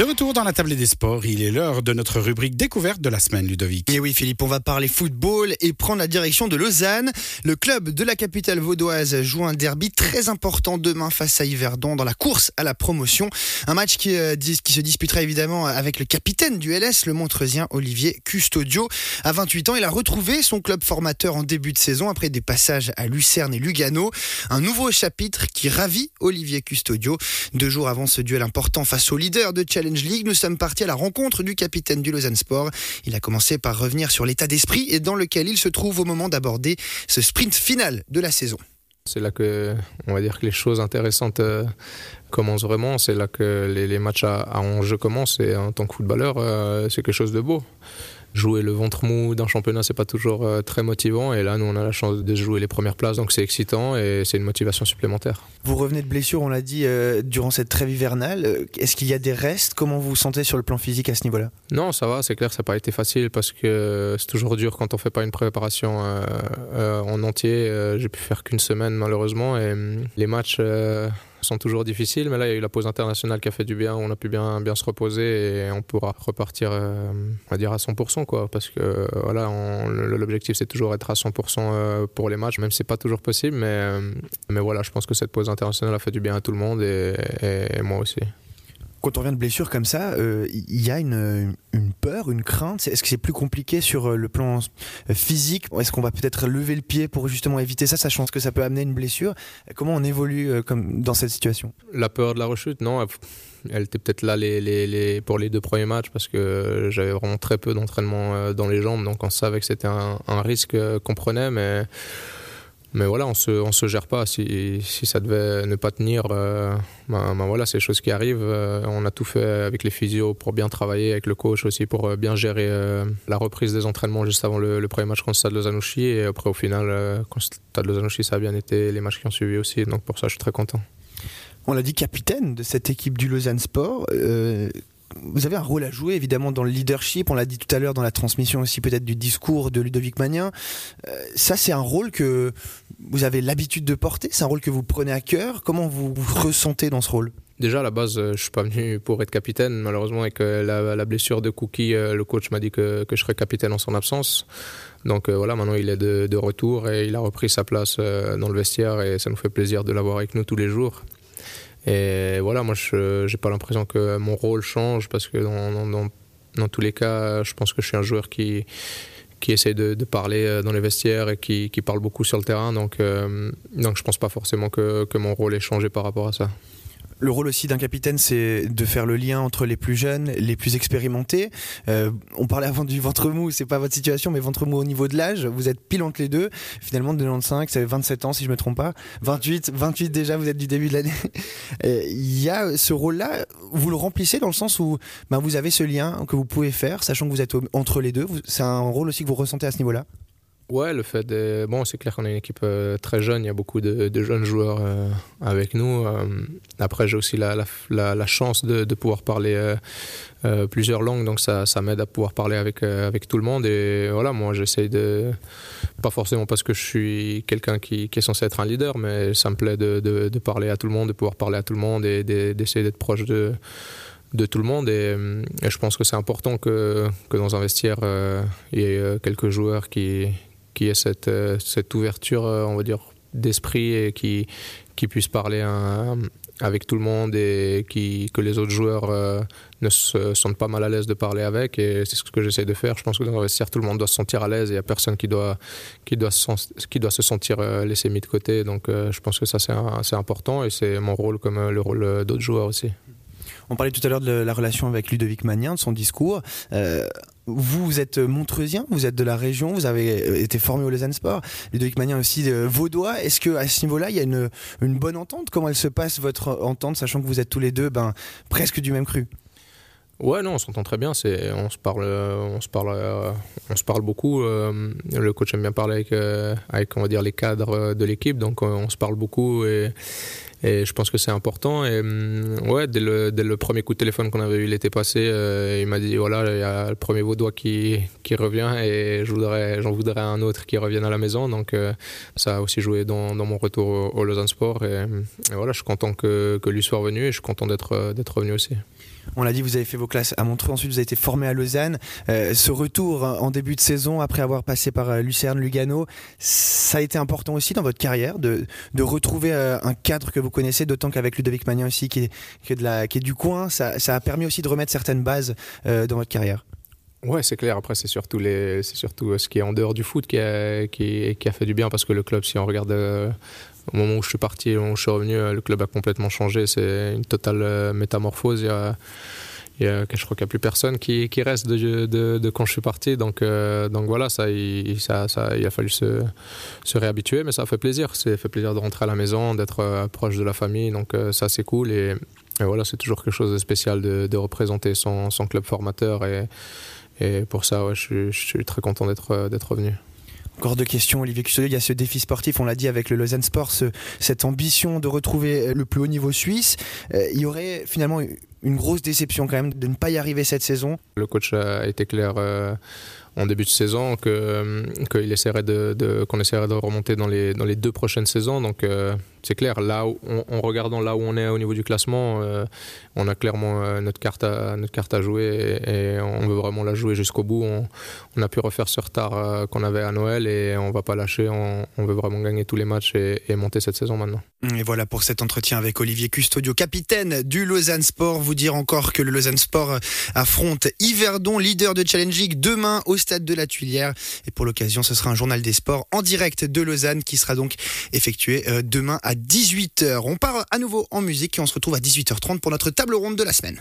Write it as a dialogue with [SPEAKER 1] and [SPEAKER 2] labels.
[SPEAKER 1] De retour dans la table des sports, il est l'heure de notre rubrique découverte de la semaine, Ludovic.
[SPEAKER 2] Et oui, Philippe, on va parler football et prendre la direction de Lausanne. Le club de la capitale vaudoise joue un derby très important demain face à Yverdon dans la course à la promotion. Un match qui, euh, se disputera évidemment avec le capitaine du LS, le Montreusien Olivier Custodio. À 28 ans, il a retrouvé son club formateur en début de saison après des passages à Lucerne et Lugano. Un nouveau chapitre qui ravit Olivier Custodio. Deux jours avant ce duel important face au leader de Challenge Nous sommes partis à la rencontre du capitaine du Lausanne Sport. Il a commencé par revenir sur l'état d'esprit et dans lequel il se trouve au moment d'aborder ce sprint final de la saison.
[SPEAKER 3] C'est là que, on va dire que les choses intéressantes euh, commencent vraiment. C'est là que les, matchs à, à, enjeu commencent. Et en tant que footballeur, euh, c'est quelque chose de beau jouer le ventre mou d'un championnat, c'est pas toujours euh, très motivant. Et là, nous, on a la chance de jouer les premières places, donc c'est excitant et c'est une motivation supplémentaire.
[SPEAKER 2] Vous revenez de blessure, on l'a dit, euh, durant cette trêve hivernale. Euh, est-ce qu'il y a des restes? Comment vous vous sentez sur le plan physique à ce niveau-là?
[SPEAKER 3] Non, ça va, c'est clair, ça n'a pas été facile parce que c'est toujours dur quand on fait pas une préparation en entier. J'ai pu faire qu'une semaine, malheureusement, et hum, les matchs sont toujours difficiles, mais là, il y a eu la pause internationale qui a fait du bien. On a pu bien, bien se reposer et on pourra repartir, euh, on va dire, à 100%, quoi. Parce que, voilà, l'objectif, c'est toujours être à 100% euh, pour les matchs, même si c'est pas toujours possible. Mais, euh, mais voilà, je pense que cette pause internationale a fait du bien à tout le monde et, et moi aussi
[SPEAKER 2] quand on revient de blessure comme ça, euh, il y a une, peur, une crainte? Est-ce que c'est plus compliqué sur euh, le plan euh, physique? Est-ce qu'on va peut-être lever le pied pour justement éviter ça, sachant que ça peut amener une blessure? Comment on évolue comme dans cette situation?
[SPEAKER 3] La peur de la rechute, non. Elle était peut-être là pour les deux premiers matchs parce que j'avais vraiment très peu d'entraînement dans les jambes, donc on savait que c'était un, un risque qu'on prenait, mais mais voilà, on se, on se gère pas. Si, si ça devait ne pas tenir, euh, ben, ben voilà, c'est des choses qui arrivent. Euh, on a tout fait avec les physios pour bien travailler, avec le coach aussi pour euh, bien gérer la reprise des entraînements juste avant le, premier match contre Stade Lausanne-Ouchy. Et après, au final, contre Stade Lausanne-Ouchy, ça a bien été les matchs qui ont suivi aussi. Donc pour ça, je suis très content.
[SPEAKER 2] On l'a dit capitaine de cette équipe du Lausanne Sport vous avez un rôle à jouer évidemment dans le leadership, on l'a dit tout à l'heure dans la transmission aussi peut-être du discours de Ludovic Magnin. Euh, ça c'est un rôle que vous avez l'habitude de porter, c'est un rôle que vous prenez à cœur? Comment vous vous ressentez dans ce rôle?
[SPEAKER 3] Déjà à la base, euh, je suis pas venu pour être capitaine. Malheureusement avec euh, la, blessure de Cookie, le coach m'a dit que, je serais capitaine en son absence. Donc voilà, maintenant il est de, retour et il a repris sa place dans le vestiaire et ça nous fait plaisir de l'avoir avec nous tous les jours. Et voilà, moi, je n'ai pas l'impression que mon rôle change parce que dans, dans, dans, tous les cas, je pense que je suis un joueur qui, qui essaie de, parler euh, dans les vestiaires et qui, qui, parle beaucoup sur le terrain. Donc, euh, donc je ne pense pas forcément que, que mon rôle ait changé par rapport à ça.
[SPEAKER 2] Le rôle aussi d'un capitaine, c'est de faire le lien entre les plus jeunes, les plus expérimentés. Euh, on parlait avant du ventre mou, c'est pas votre situation, mais ventre mou au niveau de l'âge. Vous êtes pile entre les deux. Finalement, de 95, ça fait 27 ans si je me trompe pas. 28, 28 déjà, vous êtes du début de l'année. Il y a ce rôle-là, vous le remplissez dans le sens où ben, vous avez ce lien que vous pouvez faire, sachant que vous êtes entre les deux. C'est un rôle aussi que vous ressentez à ce niveau-là
[SPEAKER 3] Ouais, le fait de... Bon, c'est clair qu'on est une équipe euh, très jeune, il y a beaucoup de, jeunes joueurs euh, avec nous. Euh, après, j'ai aussi la, chance de, pouvoir parler plusieurs langues, donc ça, m'aide à pouvoir parler avec, tout le monde. Et voilà, moi, j'essaye de... Pas forcément parce que je suis quelqu'un qui, est censé être un leader, mais ça me plaît de, parler à tout le monde, de pouvoir parler à tout le monde et d'essayer d'être proche de de tout le monde et, je pense que c'est important que, dans un vestiaire il y ait quelques joueurs qui, qui ait cette, euh, cette ouverture, euh, on va dire, d'esprit et qui, qui puisse parler avec tout le monde et qui, que les autres joueurs euh, ne se sentent pas mal à l'aise de parler avec. Et c'est ce que j'essaie de faire. Je pense que dans le vestiaire, tout le monde doit se sentir à l'aise il n'y a personne qui doit, qui, doit se, qui doit se sentir laissé mis de côté. Donc je pense que ça, c'est important et c'est mon rôle comme le rôle d'autres joueurs aussi.
[SPEAKER 2] On parlait tout à l'heure de la relation avec Ludovic Magnin, de son discours. Vous, êtes montreusien, vous êtes de la région, vous avez euh, été formé au Lausanne Sport. Ludovic Magnin aussi euh, vaudois. Est-ce que à ce niveau-là, il y a une, une, bonne entente? Comment elle se passe votre entente, sachant que vous êtes tous les deux ben, presque du même cru?
[SPEAKER 3] Ouais, non, on s'entend très bien. C'est, on se parle, on se parle, on se parle beaucoup. le coach aime bien parler avec, avec, on va dire, les cadres de l'équipe, donc on se parle beaucoup et je pense que c'est important. Mm, ouais, dès le, dès le, premier coup de téléphone qu'on avait eu l'été passé, il m'a dit voilà, il y a le premier Vaudois qui, qui revient et je j'en voudrais un autre qui revienne à la maison. Donc ça a aussi joué dans, mon retour au, Lausanne Sport. Et, voilà, je suis content que, que lui soit revenu et je suis content d'être, d'être revenu aussi.
[SPEAKER 2] On l'a dit, vous avez fait vos classes à Montreux, ensuite vous avez été formé à Lausanne. Euh, ce retour en début de saison, après avoir passé par euh, Lucerne, Lugano, ça a été important aussi dans votre carrière de, retrouver euh, un cadre que vous connaissez, d'autant qu'avec Ludovic Magnin aussi, qui est, de qui est du coin, ça, a permis aussi de remettre certaines bases dans votre carrière.
[SPEAKER 3] Ouais, c'est clair. Après, c'est surtout, les, c'est surtout ce qui est en dehors du foot qui a, qui, a fait du bien parce que le club, si on regarde au moment où je suis parti, où je suis revenu, euh, le club a complètement changé. C'est une totale euh, métamorphose. Il y a, il y a, je crois qu'il n'y a plus personne qui, reste de, quand je suis parti. Donc, euh, donc voilà, ça il, ça, il a fallu se, réhabituer, mais ça fait plaisir. Ça fait plaisir de rentrer à la maison, d'être proche de la famille. Donc ça, c'est cool. Et, voilà, c'est toujours quelque chose de spécial de, représenter son, club formateur. Et, pour ça, je, suis très content d'être revenu.
[SPEAKER 2] Encore deux questions, Olivier Custodier. Il y a ce défi sportif, on l'a dit avec le Lausanne Sport, cette ambition de retrouver le plus haut niveau suisse. Euh, il y aurait finalement une grosse déception quand même de ne pas y arriver cette saison.
[SPEAKER 3] Le coach a été clair. Euh, en début de saison que euh, qu'il essaierait de, qu'on essaierait de remonter dans les dans les deux prochaines saisons donc euh, c'est clair là en regardant là où on est au niveau du classement euh, on a clairement notre carte à notre carte à jouer et, on veut vraiment la jouer jusqu'au bout. On, a pu refaire ce retard qu'on avait à Noël et on va pas lâcher. On, veut vraiment gagner tous les matchs et, monter cette saison maintenant.
[SPEAKER 2] Et voilà pour cet entretien avec Olivier Custodio capitaine du Lausanne Sport. Vous dire encore que le Lausanne Sport affronte Yverdon leader de Challenge demain au stade de la Tuilière. Et pour l'occasion, ce sera un journal des sports en direct de Lausanne qui sera donc effectué euh, demain à 18h. On part à nouveau en musique et on se retrouve à 18h30 pour notre table ronde de la semaine.